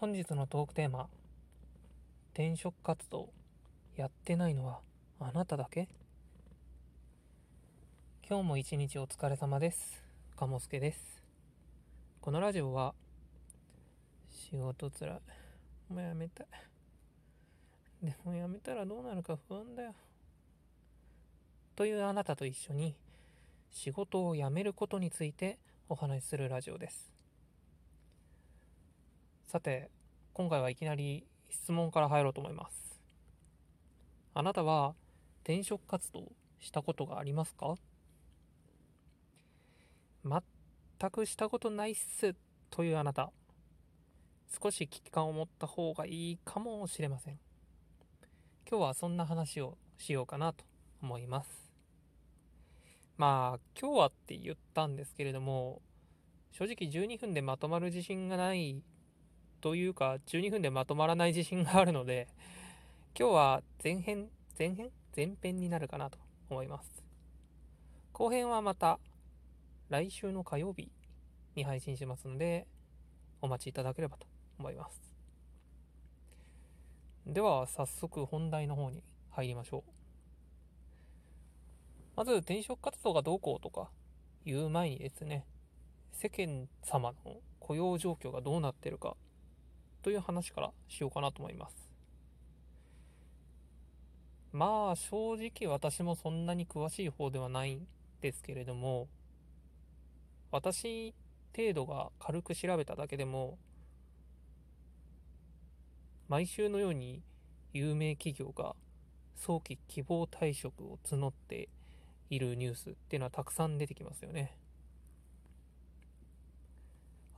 本日のトークテーマ転職活動やってないのはあなただけ？今日も一日お疲れ様です。鴨助です。このラジオは仕事つらい。もうやめたい。でもやめたらどうなるか不安だよ。というあなたと一緒に仕事を辞めることについてお話しするラジオです。さて、今回はいきなり質問から入ろうと思います。あなたは転職活動したことがありますか？全くしたことないっすというあなた、少し危機感を持った方がいいかもしれません。今日はそんな話をしようかなと思います。まあ、今日はって言ったんですけれども、正直12分でまとまる自信がないというか、12分でまとまらない自信があるので、今日は前編、前編？前編になるかなと思います。後編はまた来週の火曜日に配信しますので、お待ちいただければと思います。では、早速本題の方に入りましょう。まず、転職活動がどうこうとか言う前にですね、世間様の雇用状況がどうなってるかという話からしようかなと思います。まあ正直私もそんなに詳しい方ではないんですけれども私程度が軽く調べただけでも毎週のように有名企業が早期希望退職を募っているニュースっていうのはたくさん出てきますよね。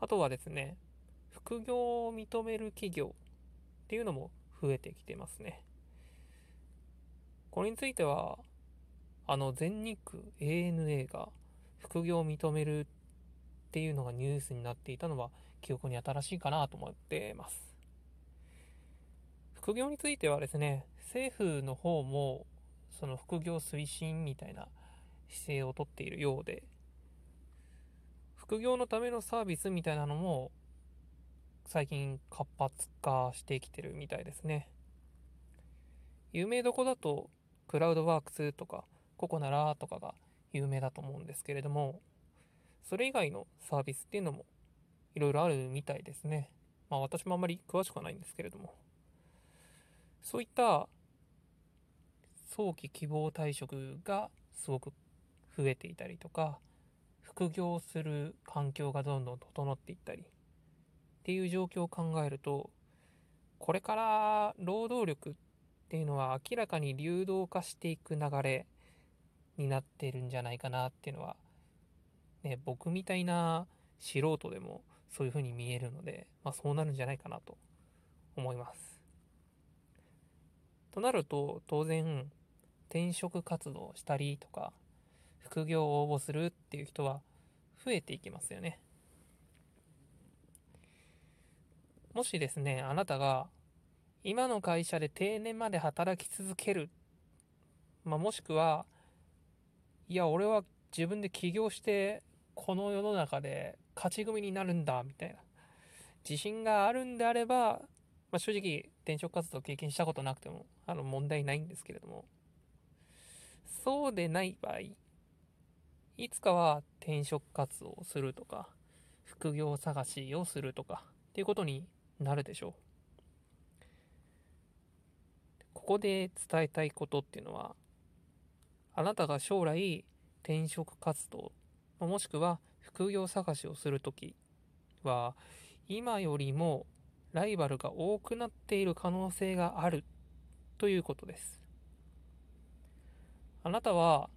あとはですね、副業を認める企業っていうのも増えてきてますね。これについては、あの全日空 ANA が副業を認めるっていうのがニュースになっていたのは記憶に新しいかなと思ってます。副業についてはですね、政府の方もその副業推進みたいな姿勢をとっているようで、副業のためのサービスみたいなのも最近活発化してきてるみたいですね。有名どこだと、クラウドワークスとか、ココナラとかが有名だと思うんですけれども、それ以外のサービスっていうのもいろいろあるみたいですね。まあ私もあんまり詳しくはないんですけれども。そういった早期希望退職がすごく増えていたりとか、副業する環境がどんどん整っていったり、っていう状況を考えると、これから労働力っていうのは明らかに流動化していく流れになってるんじゃないかなっていうのは、ね、僕みたいな素人でもそういうふうに見えるので、まあそうなるんじゃないかなと思います。となると、当然、転職活動したりとか、副業を応募するっていう人は増えていきますよね。もしですね、あなたが今の会社で定年まで働き続ける、まあ、もしくは、いや、俺は自分で起業してこの世の中で勝ち組になるんだ、みたいな。自信があるんであれば、まあ、正直転職活動を経験したことなくてもあの問題ないんですけれども、そうでない場合、いつかは転職活動をするとか、副業探しをするとか、っていうことになるでしょう。ここで伝えたいことっていうのは、あなたが将来転職活動、もしくは副業探しをするときは、今よりもライバルが多くなっている可能性があるということです。あなたは、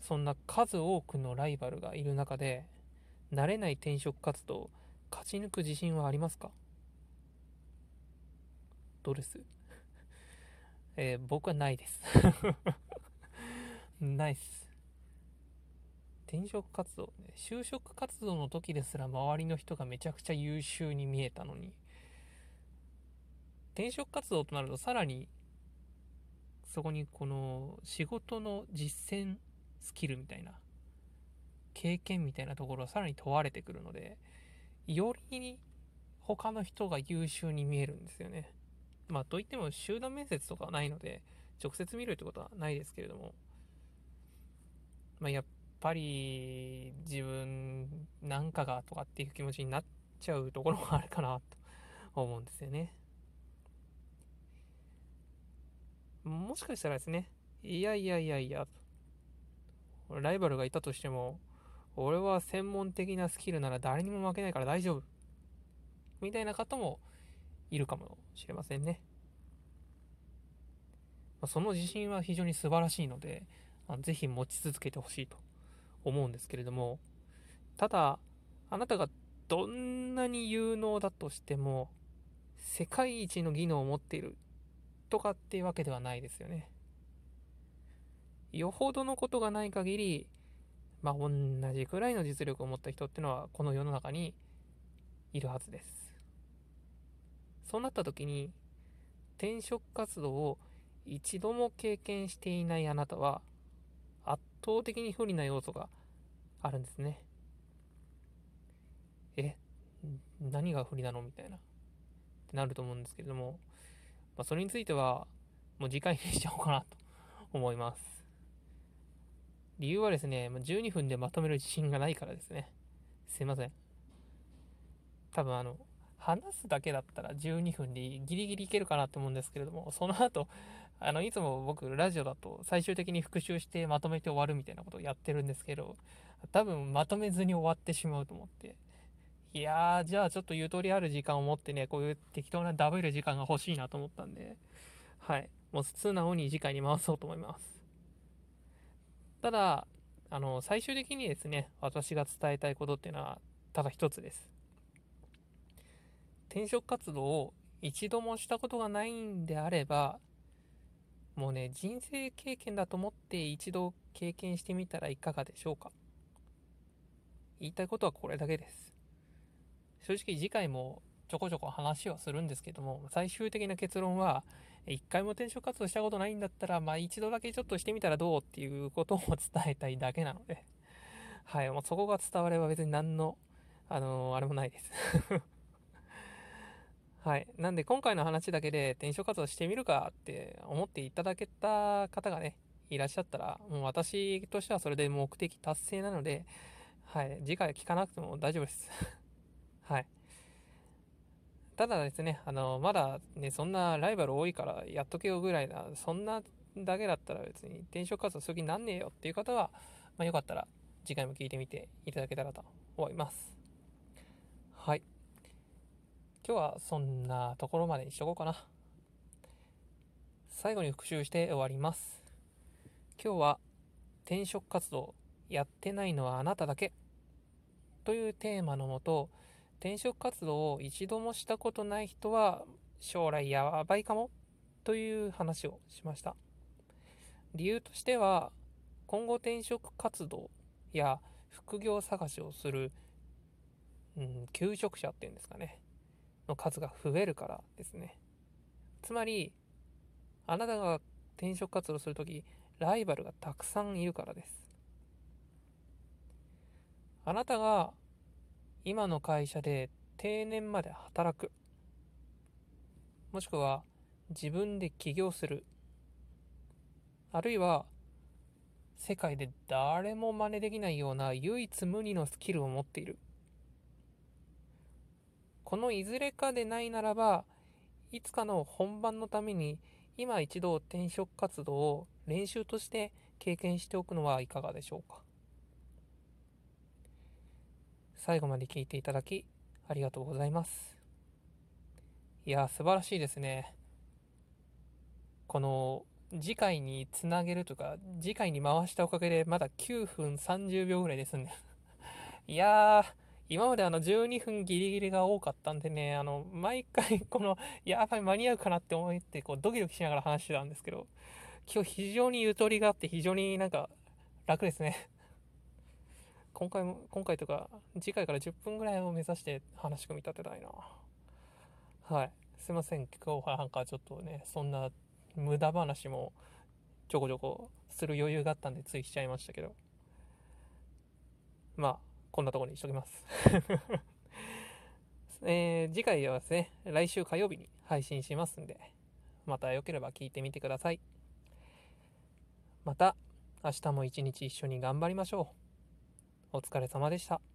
そんな数多くのライバルがいる中で、慣れない転職活動を勝ち抜く自信はありますか？どうですえー、僕はないです ないっす。転職活動ね、就職活動の時ですら周りの人がめちゃくちゃ優秀に見えたのに、転職活動となるとさらに、そこにこの仕事の実践スキルみたいな、経験みたいなところはさらに問われてくるので、より他の人が優秀に見えるんですよね。まあといっても集団面接とかはないので直接見るってことはないですけれどもまあやっぱり自分なんかがとかっていう気持ちになっちゃうところもあるかなと思うんですよね。もしかしたらですね、いやいやいやいや、ライバルがいたとしても、俺は専門的なスキルなら誰にも負けないから大丈夫。みたいな方もいるかもしれませんね。その自信は非常に素晴らしいので、ぜひ持ち続けてほしいと思うんですけれども、ただ、あなたがどんなに有能だとしても、世界一の技能を持っているとかっていうわけではないですよね。よほどのことがない限り、まあ、同じくらいの実力を持った人ってのはこの世の中にいるはずです。そうなった時に転職活動を一度も経験していないあなたは圧倒的に不利な要素があるんですね。え何が不利なのみたいな。ってなると思うんですけれども、まあ、それについては、もう次回にしちゃおうかなと思います。理由はですね、12分でまとめる自信がないからですね。すいません。多分あの、話すだけだったら12分でギリギリいけるかなと思うんですけれども、その後、あの、いつも僕、ラジオだと最終的に復習してまとめて終わるみたいなことをやってるんですけど、多分まとめずに終わってしまうと思って。いやー、じゃあちょっとゆとりある時間を持ってね、こういう適当なダブる時間が欲しいなと思ったんで、はい。もう素直に次回に回そうと思います。ただ、あの、最終的にですね、私が伝えたいことっていうのは、ただ一つです。転職活動を一度もしたことがないんであれば、もうね、人生経験だと思って一度経験してみたらいかがでしょうか。言いたいことはこれだけです。正直次回もちょこちょこ話はするんですけども、最終的な結論は、一回も転職活動したことないんだったら、まあ一度だけちょっとしてみたらどうっていうことを伝えたいだけなので、はい、もうそこが伝われば別に何の、あのー、あれもないですはい。なんで今回の話だけで転職活動してみるかって思っていただけた方がね、いらっしゃったら、もう私としてはそれで目的達成なので、はい。次回聞かなくても大丈夫です はい。ただですね、あの、まだね、そんなライバル多いからやっとけよぐらいな、そんなだけだったら別に転職活動する気になんねえよっていう方は、まあ、よかったら次回も聞いてみていただけたらと思います。はい。今日はそんなところまでにしとこうかな。最後に復習して終わります。今日は転職活動やってないのはあなただけというテーマのもと、転職活動を一度もしたことない人は将来やばいかもという話をしました。理由としては、今後転職活動や副業探しをする、うん、求職者っていうんですかね、の数が増えるからですね。つまり、あなたが転職活動するとき、ライバルがたくさんいるからです。あなたが今の会社で定年まで働く。もしくは自分で起業する。あるいは世界で誰も真似できないような唯一無二のスキルを持っている。このいずれかでないならば、いつかの本番のために今一度転職活動を練習として経験しておくのはいかがでしょうか。最後まで聞いていただきありがとうございます。いや、素晴らしいですね。この次回につなげるとか、次回に回したおかげでまだ9分30秒ぐらいですね。いやー、今まであの12分ギリギリが多かったんでね、あの、毎回 この、やばい間に合うかなって思って、こうドキドキしながら話してたんですけど、今日非常にゆとりがあって非常になんか楽ですね。今回も、今回とか、次回から10分ぐらいを目指して話し組み立てたいな。はい。すいません。今日はなんかちょっとね、そんな無駄話もちょこちょこする余裕があったんでついしちゃいましたけど。まあ、こんなとこにしときます。えー次回はですね、来週火曜日に配信しますんで、またよければ聞いてみてください。また、明日も一日一緒に頑張りましょう。お疲れ様でした。